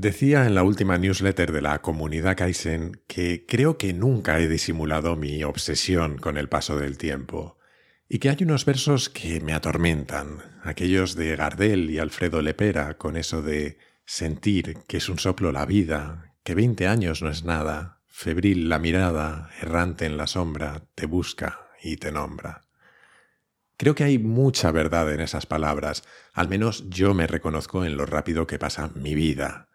Decía en la última newsletter de la comunidad Kaizen que creo que nunca he disimulado mi obsesión con el paso del tiempo y que hay unos versos que me atormentan, aquellos de Gardel y Alfredo Lepera con eso de sentir que es un soplo la vida, que veinte años no es nada, febril la mirada, errante en la sombra, te busca y te nombra. Creo que hay mucha verdad en esas palabras, al menos yo me reconozco en lo rápido que pasa mi vida.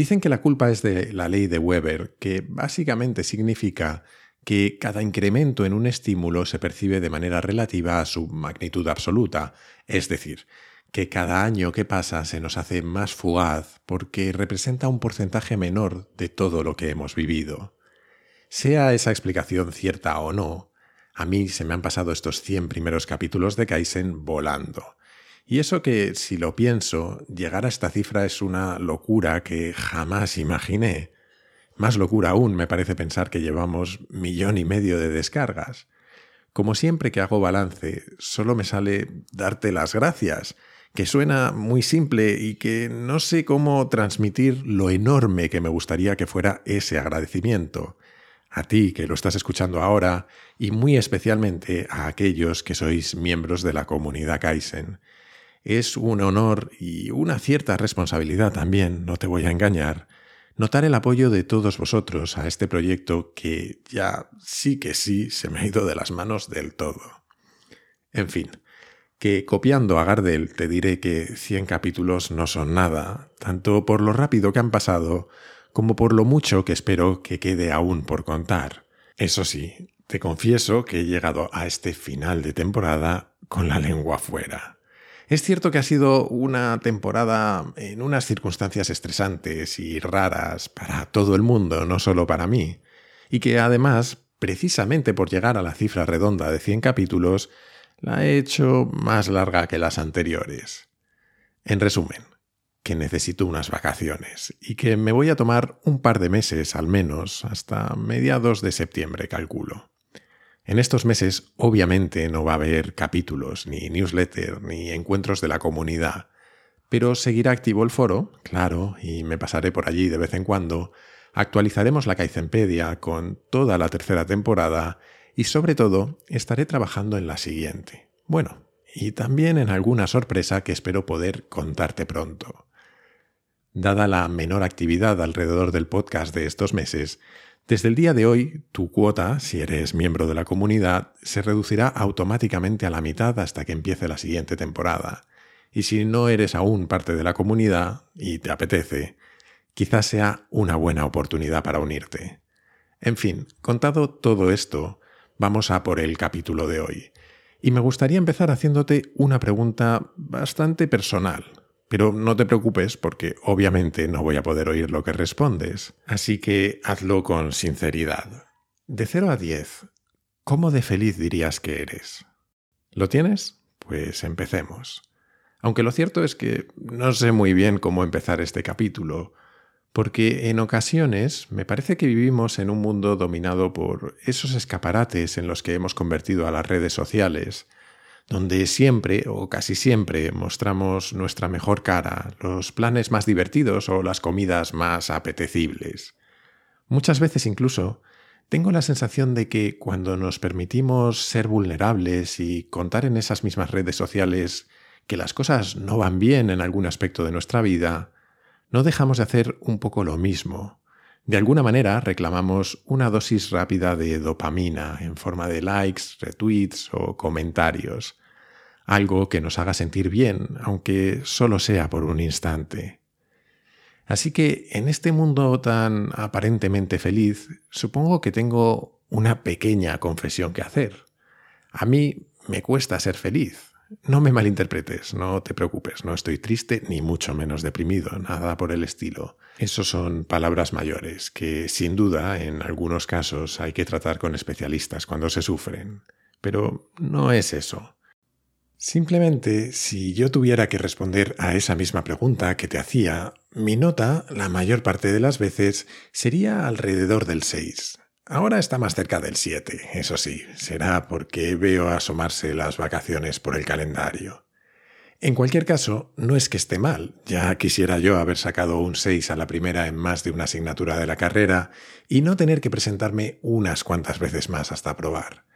Dicen que la culpa es de la ley de Weber, que básicamente significa que cada incremento en un estímulo se percibe de manera relativa a su magnitud absoluta, es decir, que cada año que pasa se nos hace más fugaz porque representa un porcentaje menor de todo lo que hemos vivido. Sea esa explicación cierta o no, a mí se me han pasado estos 100 primeros capítulos de Kaizen volando. Y eso que, si lo pienso, llegar a esta cifra es una locura que jamás imaginé. Más locura aún me parece pensar que llevamos millón y medio de descargas. Como siempre que hago balance, solo me sale darte las gracias, que suena muy simple y que no sé cómo transmitir lo enorme que me gustaría que fuera ese agradecimiento. A ti que lo estás escuchando ahora y muy especialmente a aquellos que sois miembros de la comunidad Kaizen. Es un honor y una cierta responsabilidad también, no te voy a engañar, notar el apoyo de todos vosotros a este proyecto que ya sí que sí se me ha ido de las manos del todo. En fin, que copiando a Gardel te diré que 100 capítulos no son nada, tanto por lo rápido que han pasado como por lo mucho que espero que quede aún por contar. Eso sí, te confieso que he llegado a este final de temporada con la lengua fuera. Es cierto que ha sido una temporada en unas circunstancias estresantes y raras para todo el mundo, no solo para mí, y que además, precisamente por llegar a la cifra redonda de 100 capítulos, la he hecho más larga que las anteriores. En resumen, que necesito unas vacaciones y que me voy a tomar un par de meses al menos, hasta mediados de septiembre, calculo. En estos meses obviamente no va a haber capítulos, ni newsletter, ni encuentros de la comunidad, pero seguirá activo el foro, claro, y me pasaré por allí de vez en cuando, actualizaremos la Kaizenpedia con toda la tercera temporada y sobre todo estaré trabajando en la siguiente. Bueno, y también en alguna sorpresa que espero poder contarte pronto. Dada la menor actividad alrededor del podcast de estos meses, desde el día de hoy, tu cuota, si eres miembro de la comunidad, se reducirá automáticamente a la mitad hasta que empiece la siguiente temporada. Y si no eres aún parte de la comunidad y te apetece, quizás sea una buena oportunidad para unirte. En fin, contado todo esto, vamos a por el capítulo de hoy. Y me gustaría empezar haciéndote una pregunta bastante personal, pero no te preocupes porque obviamente no voy a poder oír lo que respondes, así que hazlo con sinceridad. De 0 a 10, ¿cómo de feliz dirías que eres? ¿Lo tienes? Pues empecemos. Aunque lo cierto es que no sé muy bien cómo empezar este capítulo, porque en ocasiones me parece que vivimos en un mundo dominado por esos escaparates en los que hemos convertido a las redes sociales, donde siempre o casi siempre mostramos nuestra mejor cara, los planes más divertidos o las comidas más apetecibles. Muchas veces incluso tengo la sensación de que cuando nos permitimos ser vulnerables y contar en esas mismas redes sociales que las cosas no van bien en algún aspecto de nuestra vida, no dejamos de hacer un poco lo mismo, de alguna manera reclamamos una dosis rápida de dopamina en forma de likes, retweets o comentarios, algo que nos haga sentir bien, aunque solo sea por un instante. Así que en este mundo tan aparentemente feliz, supongo que tengo una pequeña confesión que hacer. A mí me cuesta ser feliz, no me malinterpretes, no te preocupes, no estoy triste ni mucho menos deprimido, nada por el estilo. Esos son palabras mayores que sin duda en algunos casos hay que tratar con especialistas cuando se sufren. Pero no es eso. Simplemente, si yo tuviera que responder a esa misma pregunta que te hacía, mi nota, la mayor parte de las veces, sería alrededor del 6. Ahora está más cerca del 7, eso sí, será porque veo asomarse las vacaciones por el calendario. En cualquier caso, no es que esté mal. Ya quisiera yo haber sacado un 6 a la primera en más de una asignatura de la carrera y no tener que presentarme unas cuantas veces más hasta aprobar.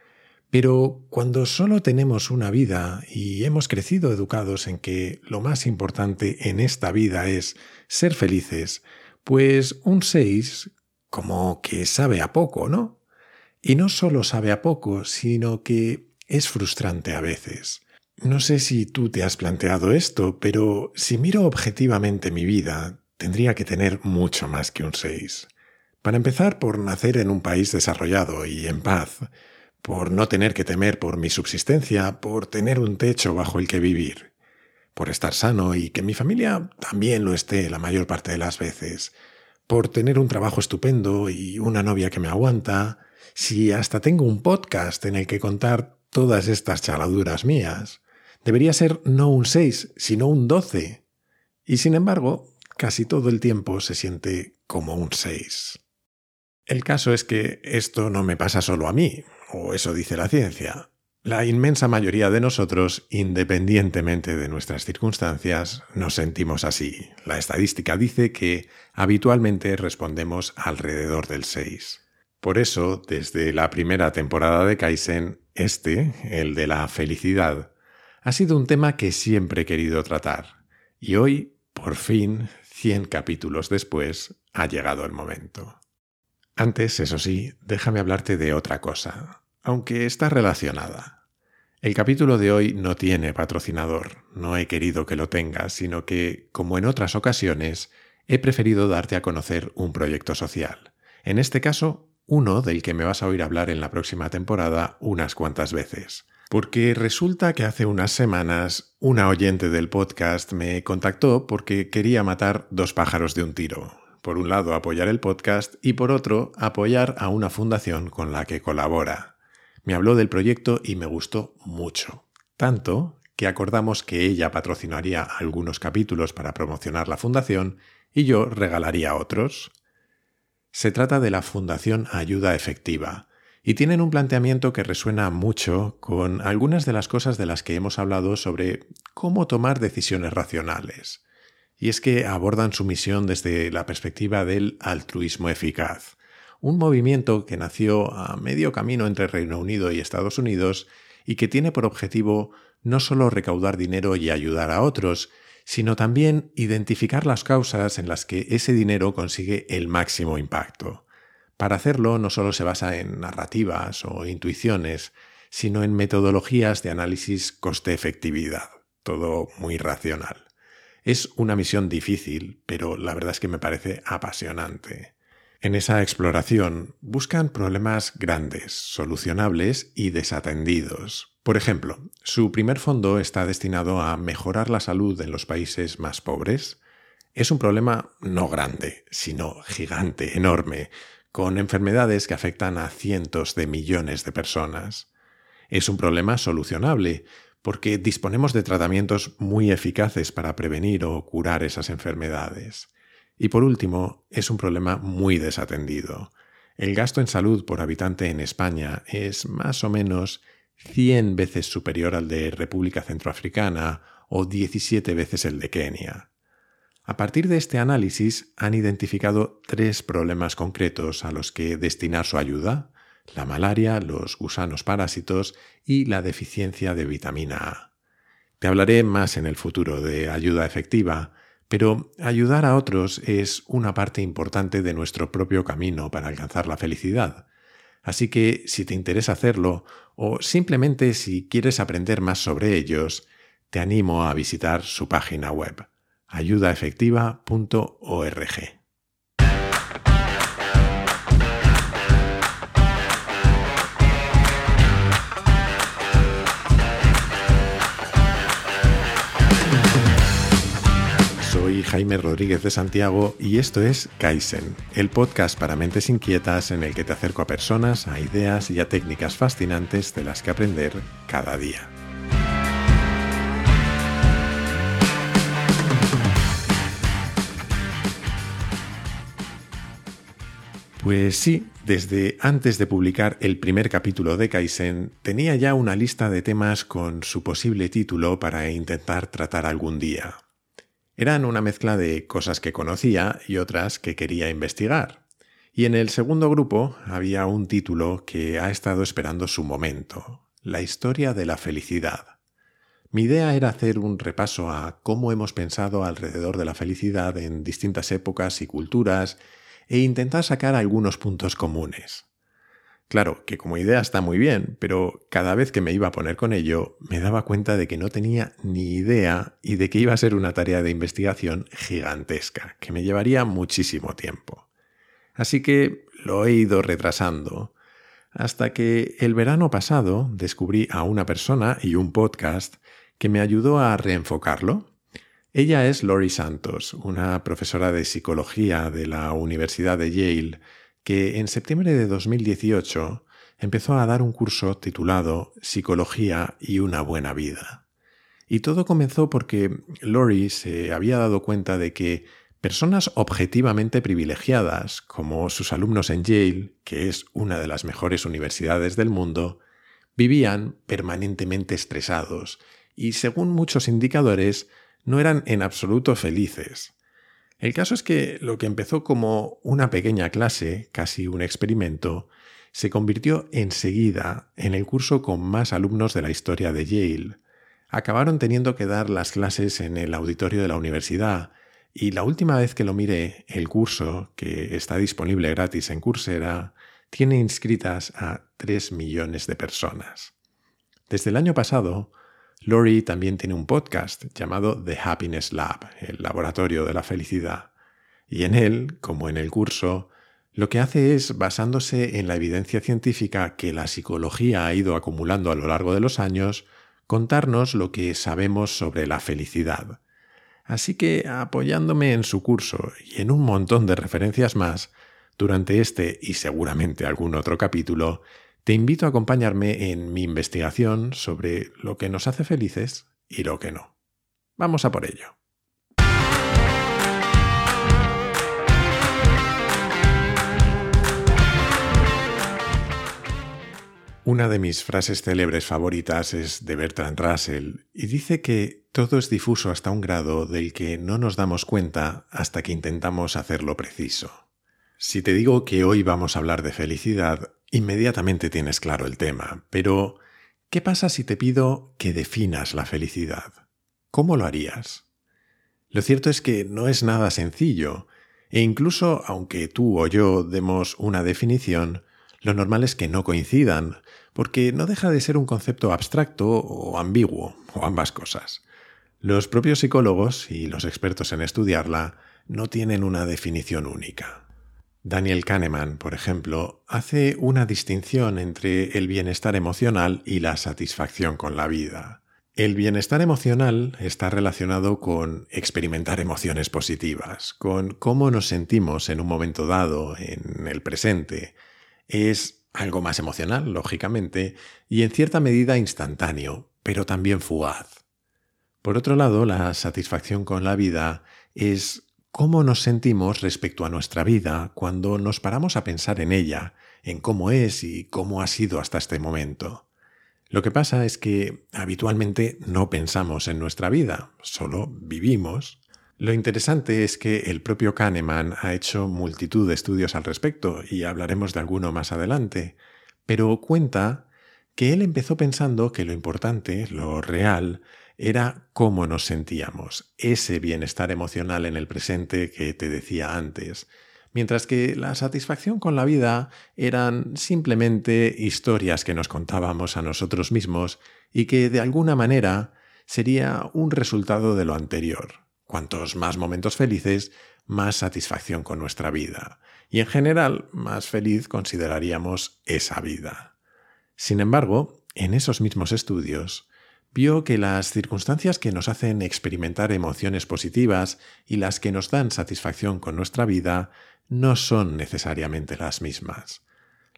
Pero cuando solo tenemos una vida y hemos crecido educados en que lo más importante en esta vida es ser felices, pues un 6 como que sabe a poco, ¿no? Y no solo sabe a poco, sino que es frustrante a veces. No sé si tú te has planteado esto, pero si miro objetivamente mi vida, tendría que tener mucho más que un 6. Para empezar, por nacer en un país desarrollado y en paz, por no tener que temer por mi subsistencia, por tener un techo bajo el que vivir, por estar sano y que mi familia también lo esté la mayor parte de las veces, por tener un trabajo estupendo y una novia que me aguanta, si hasta tengo un podcast en el que contar todas estas chaladuras mías, Debería ser no un 6, sino un 12. Y sin embargo, casi todo el tiempo se siente como un 6. El caso es que esto no me pasa solo a mí, o eso dice la ciencia. La inmensa mayoría de nosotros, independientemente de nuestras circunstancias, nos sentimos así. La estadística dice que habitualmente respondemos alrededor del 6. Por eso, desde la primera temporada de Kaizen, este, el de la felicidad, ha sido un tema que siempre he querido tratar. Y hoy, por fin, 100 capítulos después, ha llegado el momento. Antes, eso sí, déjame hablarte de otra cosa, aunque está relacionada. El capítulo de hoy no tiene patrocinador, no he querido que lo tenga, sino que, como en otras ocasiones, he preferido darte a conocer un proyecto social. En este caso, uno del que me vas a oír hablar en la próxima temporada unas cuantas veces. Porque resulta que hace unas semanas una oyente del podcast me contactó porque quería matar dos pájaros de un tiro. Por un lado apoyar el podcast y por otro apoyar a una fundación con la que colabora. Me habló del proyecto y me gustó mucho. Tanto que acordamos que ella patrocinaría algunos capítulos para promocionar la fundación y yo regalaría otros. Se trata de la Fundación Ayuda Efectiva, y tienen un planteamiento que resuena mucho con algunas de las cosas de las que hemos hablado sobre cómo tomar decisiones racionales. Y es que abordan su misión desde la perspectiva del altruismo eficaz, un movimiento que nació a medio camino entre Reino Unido y Estados Unidos y que tiene por objetivo no solo recaudar dinero y ayudar a otros, sino también identificar las causas en las que ese dinero consigue el máximo impacto. Para hacerlo no solo se basa en narrativas o intuiciones, sino en metodologías de análisis coste-efectividad, todo muy racional. Es una misión difícil, pero la verdad es que me parece apasionante. En esa exploración buscan problemas grandes, solucionables y desatendidos. Por ejemplo, su primer fondo está destinado a mejorar la salud en los países más pobres. Es un problema no grande, sino gigante, enorme, con enfermedades que afectan a cientos de millones de personas. Es un problema solucionable, porque disponemos de tratamientos muy eficaces para prevenir o curar esas enfermedades. Y por último, es un problema muy desatendido. El gasto en salud por habitante en España es más o menos 100 veces superior al de República Centroafricana o 17 veces el de Kenia. A partir de este análisis han identificado tres problemas concretos a los que destinar su ayuda, la malaria, los gusanos parásitos y la deficiencia de vitamina A. Te hablaré más en el futuro de ayuda efectiva, pero ayudar a otros es una parte importante de nuestro propio camino para alcanzar la felicidad. Así que si te interesa hacerlo, o simplemente si quieres aprender más sobre ellos, te animo a visitar su página web ayudaefectiva.org. Soy Jaime Rodríguez de Santiago y esto es Kaizen, el podcast para mentes inquietas en el que te acerco a personas, a ideas y a técnicas fascinantes de las que aprender cada día. Pues sí, desde antes de publicar el primer capítulo de Kaizen tenía ya una lista de temas con su posible título para intentar tratar algún día. Eran una mezcla de cosas que conocía y otras que quería investigar. Y en el segundo grupo había un título que ha estado esperando su momento, La historia de la felicidad. Mi idea era hacer un repaso a cómo hemos pensado alrededor de la felicidad en distintas épocas y culturas e intentar sacar algunos puntos comunes. Claro, que como idea está muy bien, pero cada vez que me iba a poner con ello me daba cuenta de que no tenía ni idea y de que iba a ser una tarea de investigación gigantesca, que me llevaría muchísimo tiempo. Así que lo he ido retrasando, hasta que el verano pasado descubrí a una persona y un podcast que me ayudó a reenfocarlo. Ella es Lori Santos, una profesora de psicología de la Universidad de Yale, que en septiembre de 2018 empezó a dar un curso titulado Psicología y una buena vida. Y todo comenzó porque Lori se había dado cuenta de que personas objetivamente privilegiadas, como sus alumnos en Yale, que es una de las mejores universidades del mundo, vivían permanentemente estresados y, según muchos indicadores, no eran en absoluto felices. El caso es que lo que empezó como una pequeña clase, casi un experimento, se convirtió enseguida en el curso con más alumnos de la historia de Yale. Acabaron teniendo que dar las clases en el auditorio de la universidad, y la última vez que lo miré, el curso, que está disponible gratis en Coursera, tiene inscritas a 3 millones de personas. Desde el año pasado, Lori también tiene un podcast llamado The Happiness Lab, el laboratorio de la felicidad, y en él, como en el curso, lo que hace es, basándose en la evidencia científica que la psicología ha ido acumulando a lo largo de los años, contarnos lo que sabemos sobre la felicidad. Así que, apoyándome en su curso y en un montón de referencias más, durante este y seguramente algún otro capítulo, te invito a acompañarme en mi investigación sobre lo que nos hace felices y lo que no. Vamos a por ello. Una de mis frases célebres favoritas es de Bertrand Russell y dice que todo es difuso hasta un grado del que no nos damos cuenta hasta que intentamos hacerlo preciso. Si te digo que hoy vamos a hablar de felicidad, inmediatamente tienes claro el tema, pero ¿qué pasa si te pido que definas la felicidad? ¿Cómo lo harías? Lo cierto es que no es nada sencillo, e incluso aunque tú o yo demos una definición, lo normal es que no coincidan, porque no deja de ser un concepto abstracto o ambiguo, o ambas cosas. Los propios psicólogos y los expertos en estudiarla no tienen una definición única. Daniel Kahneman, por ejemplo, hace una distinción entre el bienestar emocional y la satisfacción con la vida. El bienestar emocional está relacionado con experimentar emociones positivas, con cómo nos sentimos en un momento dado, en el presente. Es algo más emocional, lógicamente, y en cierta medida instantáneo, pero también fugaz. Por otro lado, la satisfacción con la vida es cómo nos sentimos respecto a nuestra vida cuando nos paramos a pensar en ella, en cómo es y cómo ha sido hasta este momento. Lo que pasa es que habitualmente no pensamos en nuestra vida, solo vivimos. Lo interesante es que el propio Kahneman ha hecho multitud de estudios al respecto, y hablaremos de alguno más adelante, pero cuenta que él empezó pensando que lo importante, lo real, era cómo nos sentíamos, ese bienestar emocional en el presente que te decía antes, mientras que la satisfacción con la vida eran simplemente historias que nos contábamos a nosotros mismos y que de alguna manera sería un resultado de lo anterior. Cuantos más momentos felices, más satisfacción con nuestra vida, y en general más feliz consideraríamos esa vida. Sin embargo, en esos mismos estudios, vio que las circunstancias que nos hacen experimentar emociones positivas y las que nos dan satisfacción con nuestra vida no son necesariamente las mismas.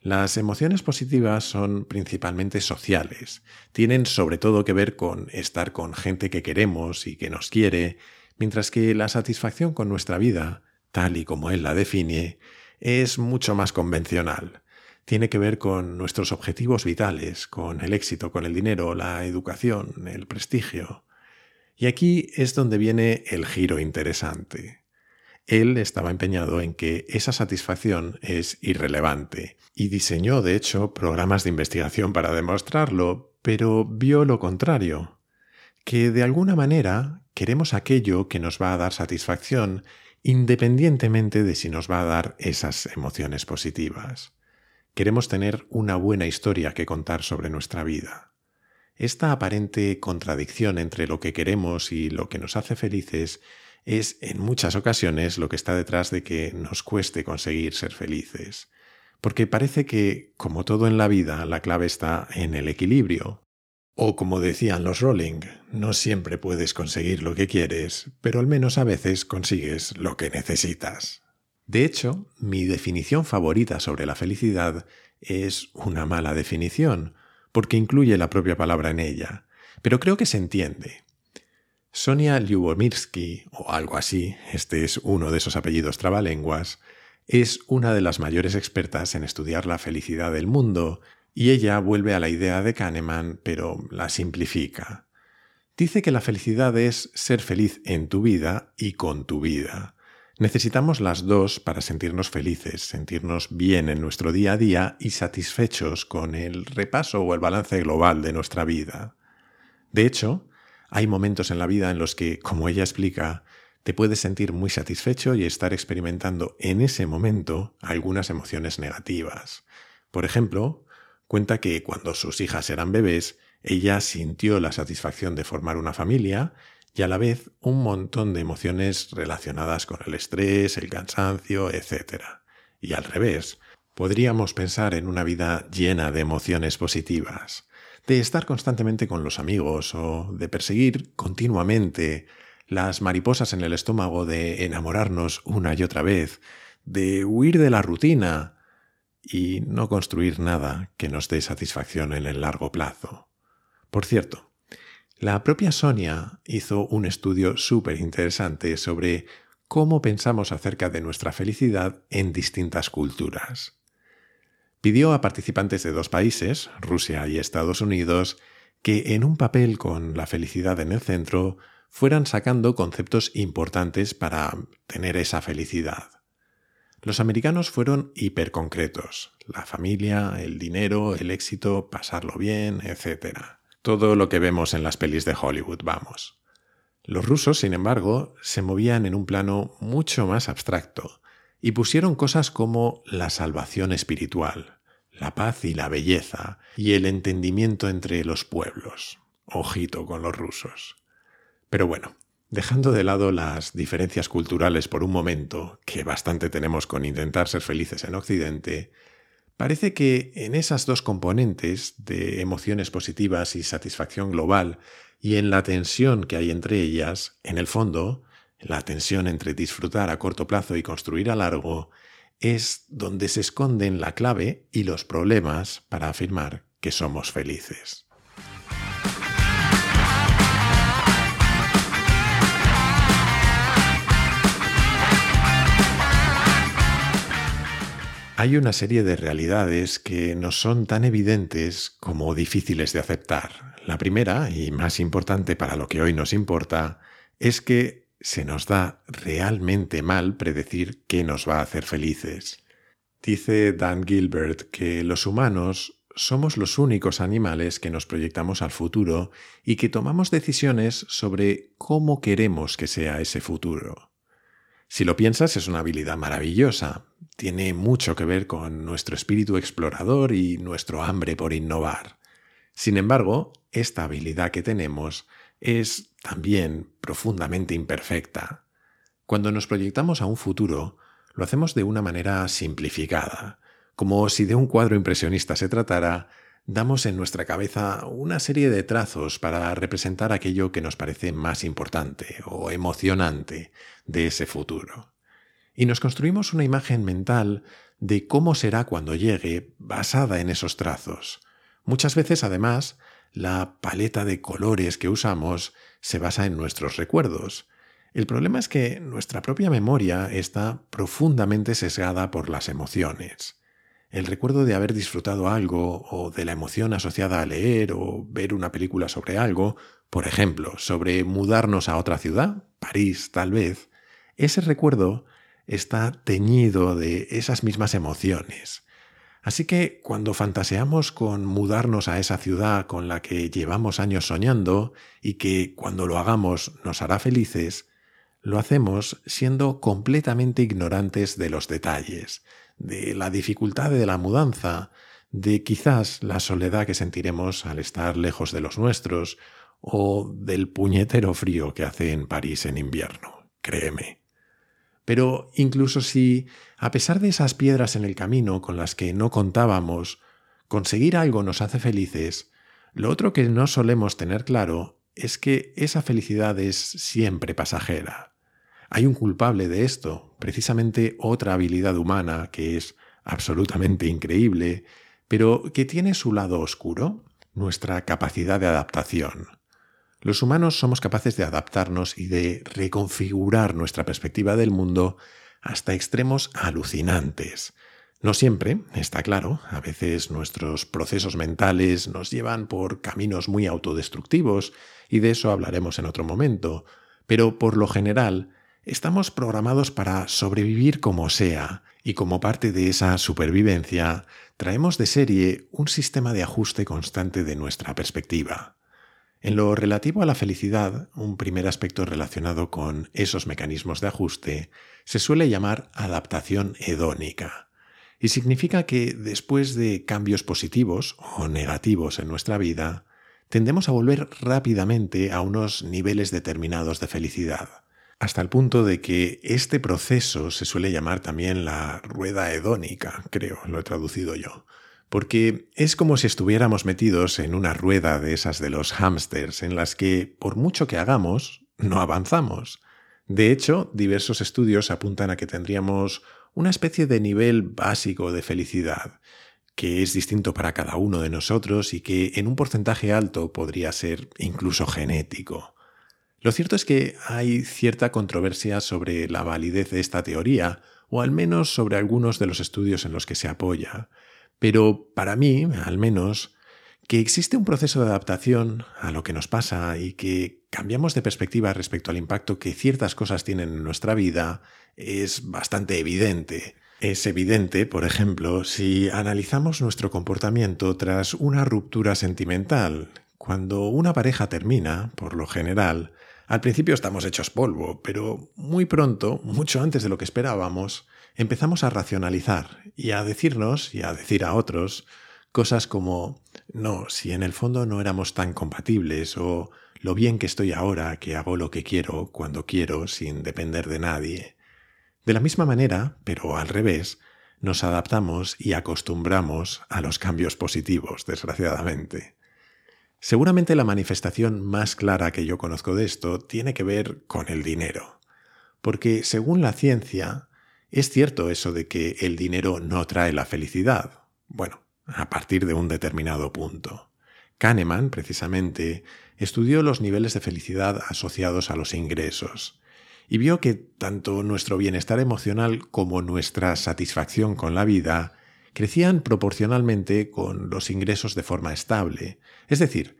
Las emociones positivas son principalmente sociales, tienen sobre todo que ver con estar con gente que queremos y que nos quiere, mientras que la satisfacción con nuestra vida, tal y como él la define, es mucho más convencional. Tiene que ver con nuestros objetivos vitales, con el éxito, con el dinero, la educación, el prestigio. Y aquí es donde viene el giro interesante. Él estaba empeñado en que esa satisfacción es irrelevante y diseñó, de hecho, programas de investigación para demostrarlo, pero vio lo contrario, que de alguna manera queremos aquello que nos va a dar satisfacción independientemente de si nos va a dar esas emociones positivas. Queremos tener una buena historia que contar sobre nuestra vida. Esta aparente contradicción entre lo que queremos y lo que nos hace felices es en muchas ocasiones lo que está detrás de que nos cueste conseguir ser felices. Porque parece que, como todo en la vida, la clave está en el equilibrio. O como decían los Rolling, no siempre puedes conseguir lo que quieres, pero al menos a veces consigues lo que necesitas. De hecho, mi definición favorita sobre la felicidad es una mala definición, porque incluye la propia palabra en ella, pero creo que se entiende. Sonia Lyubomirsky, o algo así, este es uno de esos apellidos trabalenguas, es una de las mayores expertas en estudiar la felicidad del mundo, y ella vuelve a la idea de Kahneman, pero la simplifica. Dice que la felicidad es ser feliz en tu vida y con tu vida. Necesitamos las dos para sentirnos felices, sentirnos bien en nuestro día a día y satisfechos con el repaso o el balance global de nuestra vida. De hecho, hay momentos en la vida en los que, como ella explica, te puedes sentir muy satisfecho y estar experimentando en ese momento algunas emociones negativas. Por ejemplo, cuenta que cuando sus hijas eran bebés, ella sintió la satisfacción de formar una familia y a la vez un montón de emociones relacionadas con el estrés, el cansancio, etc. Y al revés, podríamos pensar en una vida llena de emociones positivas de estar constantemente con los amigos o de perseguir continuamente las mariposas en el estómago de enamorarnos una y otra vez, de huir de la rutina y no construir nada que nos dé satisfacción en el largo plazo. Por cierto, la propia Sonia hizo un estudio súper interesante sobre cómo pensamos acerca de nuestra felicidad en distintas culturas pidió a participantes de dos países, Rusia y Estados Unidos, que en un papel con la felicidad en el centro fueran sacando conceptos importantes para tener esa felicidad. Los americanos fueron hiperconcretos, la familia, el dinero, el éxito, pasarlo bien, etc. Todo lo que vemos en las pelis de Hollywood, vamos. Los rusos, sin embargo, se movían en un plano mucho más abstracto, y pusieron cosas como la salvación espiritual, la paz y la belleza, y el entendimiento entre los pueblos. Ojito con los rusos. Pero bueno, dejando de lado las diferencias culturales por un momento, que bastante tenemos con intentar ser felices en Occidente, parece que en esas dos componentes de emociones positivas y satisfacción global, y en la tensión que hay entre ellas, en el fondo, la tensión entre disfrutar a corto plazo y construir a largo, es donde se esconden la clave y los problemas para afirmar que somos felices. Hay una serie de realidades que nos son tan evidentes como difíciles de aceptar. La primera, y más importante para lo que hoy nos importa, es que se nos da realmente mal predecir qué nos va a hacer felices. Dice Dan Gilbert que los humanos somos los únicos animales que nos proyectamos al futuro y que tomamos decisiones sobre cómo queremos que sea ese futuro. Si lo piensas es una habilidad maravillosa, tiene mucho que ver con nuestro espíritu explorador y nuestro hambre por innovar. Sin embargo, esta habilidad que tenemos es también profundamente imperfecta. Cuando nos proyectamos a un futuro, lo hacemos de una manera simplificada, como si de un cuadro impresionista se tratara, damos en nuestra cabeza una serie de trazos para representar aquello que nos parece más importante o emocionante de ese futuro. Y nos construimos una imagen mental de cómo será cuando llegue basada en esos trazos. Muchas veces, además, la paleta de colores que usamos se basa en nuestros recuerdos. El problema es que nuestra propia memoria está profundamente sesgada por las emociones. El recuerdo de haber disfrutado algo o de la emoción asociada a leer o ver una película sobre algo, por ejemplo, sobre mudarnos a otra ciudad, París tal vez, ese recuerdo está teñido de esas mismas emociones. Así que cuando fantaseamos con mudarnos a esa ciudad con la que llevamos años soñando y que cuando lo hagamos nos hará felices, lo hacemos siendo completamente ignorantes de los detalles, de la dificultad de la mudanza, de quizás la soledad que sentiremos al estar lejos de los nuestros, o del puñetero frío que hace en París en invierno, créeme. Pero incluso si, a pesar de esas piedras en el camino con las que no contábamos, conseguir algo nos hace felices, lo otro que no solemos tener claro es que esa felicidad es siempre pasajera. Hay un culpable de esto, precisamente otra habilidad humana que es absolutamente increíble, pero que tiene su lado oscuro, nuestra capacidad de adaptación. Los humanos somos capaces de adaptarnos y de reconfigurar nuestra perspectiva del mundo hasta extremos alucinantes. No siempre, está claro, a veces nuestros procesos mentales nos llevan por caminos muy autodestructivos, y de eso hablaremos en otro momento, pero por lo general Estamos programados para sobrevivir como sea, y como parte de esa supervivencia, traemos de serie un sistema de ajuste constante de nuestra perspectiva. En lo relativo a la felicidad, un primer aspecto relacionado con esos mecanismos de ajuste se suele llamar adaptación hedónica, y significa que después de cambios positivos o negativos en nuestra vida, tendemos a volver rápidamente a unos niveles determinados de felicidad hasta el punto de que este proceso se suele llamar también la rueda hedónica, creo, lo he traducido yo, porque es como si estuviéramos metidos en una rueda de esas de los hámsters, en las que, por mucho que hagamos, no avanzamos. De hecho, diversos estudios apuntan a que tendríamos una especie de nivel básico de felicidad, que es distinto para cada uno de nosotros y que en un porcentaje alto podría ser incluso genético. Lo cierto es que hay cierta controversia sobre la validez de esta teoría, o al menos sobre algunos de los estudios en los que se apoya. Pero para mí, al menos, que existe un proceso de adaptación a lo que nos pasa y que cambiamos de perspectiva respecto al impacto que ciertas cosas tienen en nuestra vida es bastante evidente. Es evidente, por ejemplo, si analizamos nuestro comportamiento tras una ruptura sentimental. Cuando una pareja termina, por lo general, al principio estamos hechos polvo, pero muy pronto, mucho antes de lo que esperábamos, empezamos a racionalizar y a decirnos y a decir a otros cosas como no, si en el fondo no éramos tan compatibles o lo bien que estoy ahora que hago lo que quiero cuando quiero sin depender de nadie. De la misma manera, pero al revés, nos adaptamos y acostumbramos a los cambios positivos, desgraciadamente. Seguramente la manifestación más clara que yo conozco de esto tiene que ver con el dinero. Porque según la ciencia, es cierto eso de que el dinero no trae la felicidad. Bueno, a partir de un determinado punto. Kahneman, precisamente, estudió los niveles de felicidad asociados a los ingresos y vio que tanto nuestro bienestar emocional como nuestra satisfacción con la vida crecían proporcionalmente con los ingresos de forma estable. Es decir,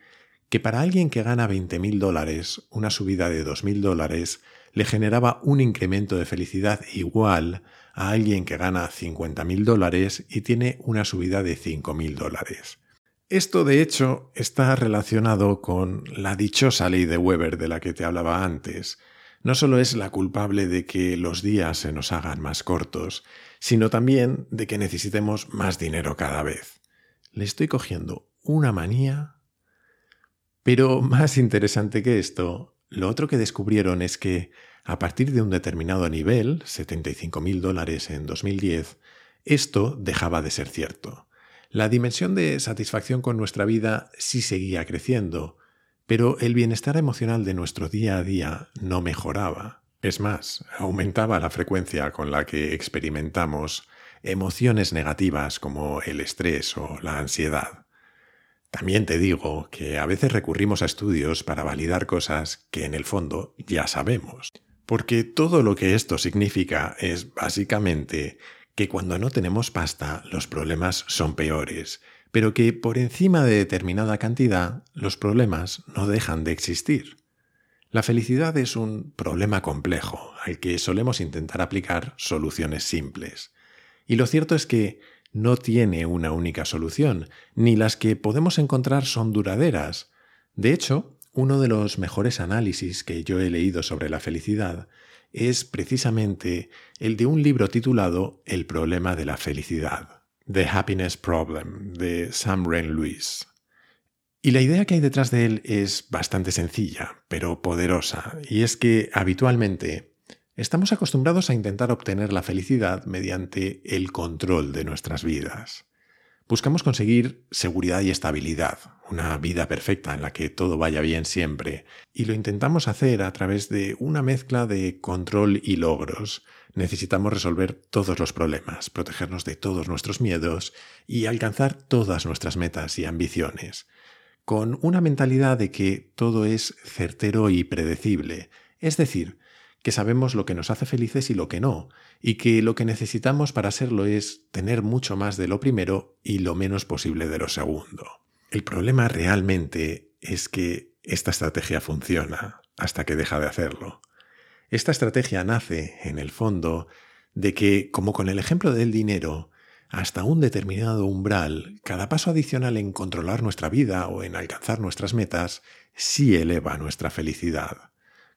que para alguien que gana 20.000 dólares, una subida de 2.000 dólares le generaba un incremento de felicidad igual a alguien que gana 50.000 dólares y tiene una subida de 5.000 dólares. Esto, de hecho, está relacionado con la dichosa ley de Weber de la que te hablaba antes. No solo es la culpable de que los días se nos hagan más cortos, sino también de que necesitemos más dinero cada vez. Le estoy cogiendo una manía. Pero más interesante que esto, lo otro que descubrieron es que a partir de un determinado nivel, 75 mil dólares en 2010, esto dejaba de ser cierto. La dimensión de satisfacción con nuestra vida sí seguía creciendo, pero el bienestar emocional de nuestro día a día no mejoraba. Es más, aumentaba la frecuencia con la que experimentamos emociones negativas como el estrés o la ansiedad. También te digo que a veces recurrimos a estudios para validar cosas que en el fondo ya sabemos. Porque todo lo que esto significa es básicamente que cuando no tenemos pasta los problemas son peores, pero que por encima de determinada cantidad los problemas no dejan de existir. La felicidad es un problema complejo al que solemos intentar aplicar soluciones simples. Y lo cierto es que no tiene una única solución, ni las que podemos encontrar son duraderas. De hecho, uno de los mejores análisis que yo he leído sobre la felicidad es precisamente el de un libro titulado El problema de la felicidad, The Happiness Problem, de Sam Ren Lewis. Y la idea que hay detrás de él es bastante sencilla, pero poderosa, y es que habitualmente estamos acostumbrados a intentar obtener la felicidad mediante el control de nuestras vidas. Buscamos conseguir seguridad y estabilidad, una vida perfecta en la que todo vaya bien siempre, y lo intentamos hacer a través de una mezcla de control y logros. Necesitamos resolver todos los problemas, protegernos de todos nuestros miedos y alcanzar todas nuestras metas y ambiciones, con una mentalidad de que todo es certero y predecible, es decir, que sabemos lo que nos hace felices y lo que no, y que lo que necesitamos para serlo es tener mucho más de lo primero y lo menos posible de lo segundo. El problema realmente es que esta estrategia funciona hasta que deja de hacerlo. Esta estrategia nace, en el fondo, de que, como con el ejemplo del dinero, hasta un determinado umbral, cada paso adicional en controlar nuestra vida o en alcanzar nuestras metas sí eleva nuestra felicidad.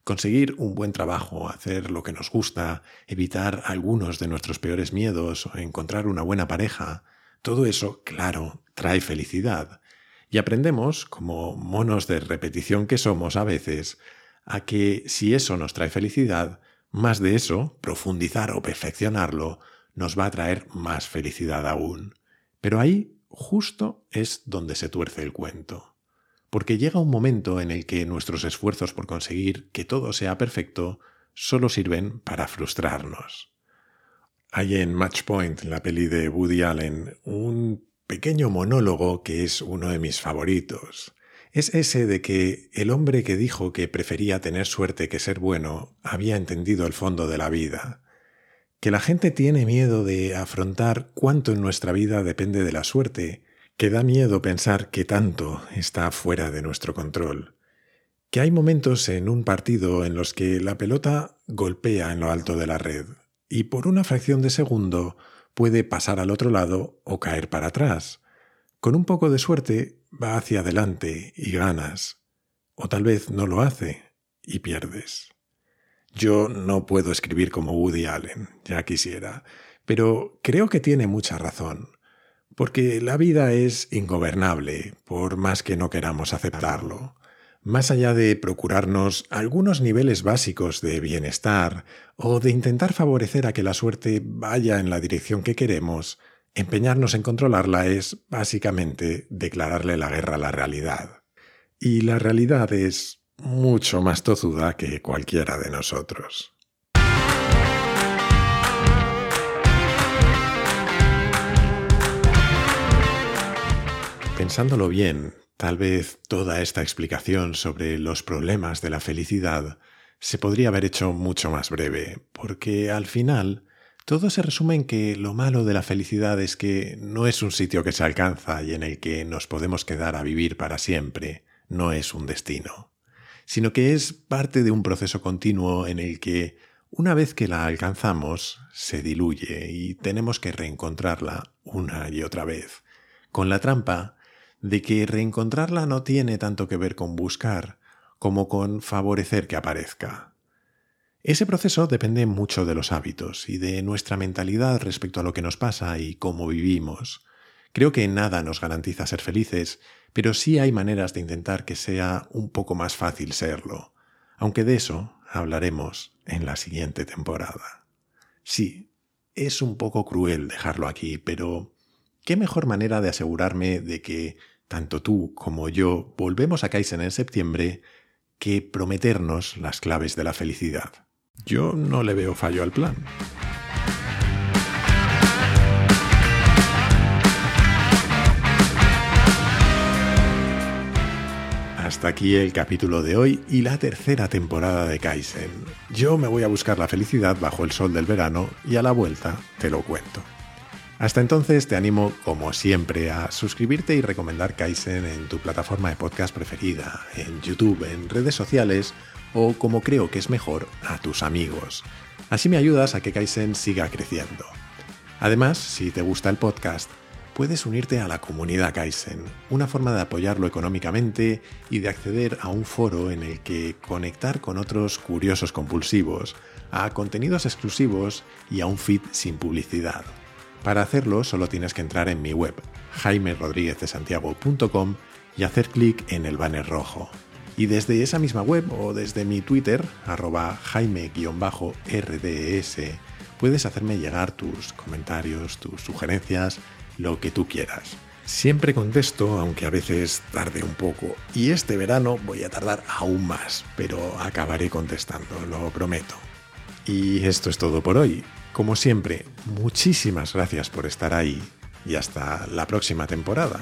Conseguir un buen trabajo, hacer lo que nos gusta, evitar algunos de nuestros peores miedos encontrar una buena pareja, todo eso, claro, trae felicidad. Y aprendemos, como monos de repetición que somos a veces, a que si eso nos trae felicidad, más de eso, profundizar o perfeccionarlo, nos va a traer más felicidad aún. Pero ahí justo es donde se tuerce el cuento porque llega un momento en el que nuestros esfuerzos por conseguir que todo sea perfecto solo sirven para frustrarnos. Hay en Match Point, la peli de Woody Allen, un pequeño monólogo que es uno de mis favoritos. Es ese de que el hombre que dijo que prefería tener suerte que ser bueno había entendido el fondo de la vida, que la gente tiene miedo de afrontar cuánto en nuestra vida depende de la suerte que da miedo pensar que tanto está fuera de nuestro control, que hay momentos en un partido en los que la pelota golpea en lo alto de la red y por una fracción de segundo puede pasar al otro lado o caer para atrás. Con un poco de suerte va hacia adelante y ganas, o tal vez no lo hace y pierdes. Yo no puedo escribir como Woody Allen, ya quisiera, pero creo que tiene mucha razón. Porque la vida es ingobernable, por más que no queramos aceptarlo. Más allá de procurarnos algunos niveles básicos de bienestar o de intentar favorecer a que la suerte vaya en la dirección que queremos, empeñarnos en controlarla es básicamente declararle la guerra a la realidad. Y la realidad es mucho más tozuda que cualquiera de nosotros. Pensándolo bien, tal vez toda esta explicación sobre los problemas de la felicidad se podría haber hecho mucho más breve, porque al final todo se resume en que lo malo de la felicidad es que no es un sitio que se alcanza y en el que nos podemos quedar a vivir para siempre, no es un destino, sino que es parte de un proceso continuo en el que, una vez que la alcanzamos, se diluye y tenemos que reencontrarla una y otra vez, con la trampa de que reencontrarla no tiene tanto que ver con buscar como con favorecer que aparezca. Ese proceso depende mucho de los hábitos y de nuestra mentalidad respecto a lo que nos pasa y cómo vivimos. Creo que nada nos garantiza ser felices, pero sí hay maneras de intentar que sea un poco más fácil serlo, aunque de eso hablaremos en la siguiente temporada. Sí, es un poco cruel dejarlo aquí, pero ¿qué mejor manera de asegurarme de que tanto tú como yo volvemos a Kaizen en septiembre que prometernos las claves de la felicidad. Yo no le veo fallo al plan. hasta aquí el capítulo de hoy y la tercera temporada de Kaizen. Yo me voy a buscar la felicidad bajo el sol del verano y a la vuelta te lo cuento. Hasta entonces te animo, como siempre, a suscribirte y recomendar Kaizen en tu plataforma de podcast preferida, en YouTube, en redes sociales o, como creo que es mejor, a tus amigos. Así me ayudas a que Kaizen siga creciendo. Además, si te gusta el podcast, puedes unirte a la comunidad Kaizen, una forma de apoyarlo económicamente y de acceder a un foro en el que conectar con otros curiosos compulsivos, a contenidos exclusivos y a un feed sin publicidad. Para hacerlo solo tienes que entrar en mi web, jaimerodríguezdesantiago.com y hacer clic en el banner rojo. Y desde esa misma web o desde mi Twitter, arroba jaime-rds, puedes hacerme llegar tus comentarios, tus sugerencias, lo que tú quieras. Siempre contesto, aunque a veces tarde un poco. Y este verano voy a tardar aún más, pero acabaré contestando, lo prometo. Y esto es todo por hoy. Como siempre, muchísimas gracias por estar ahí y hasta la próxima temporada.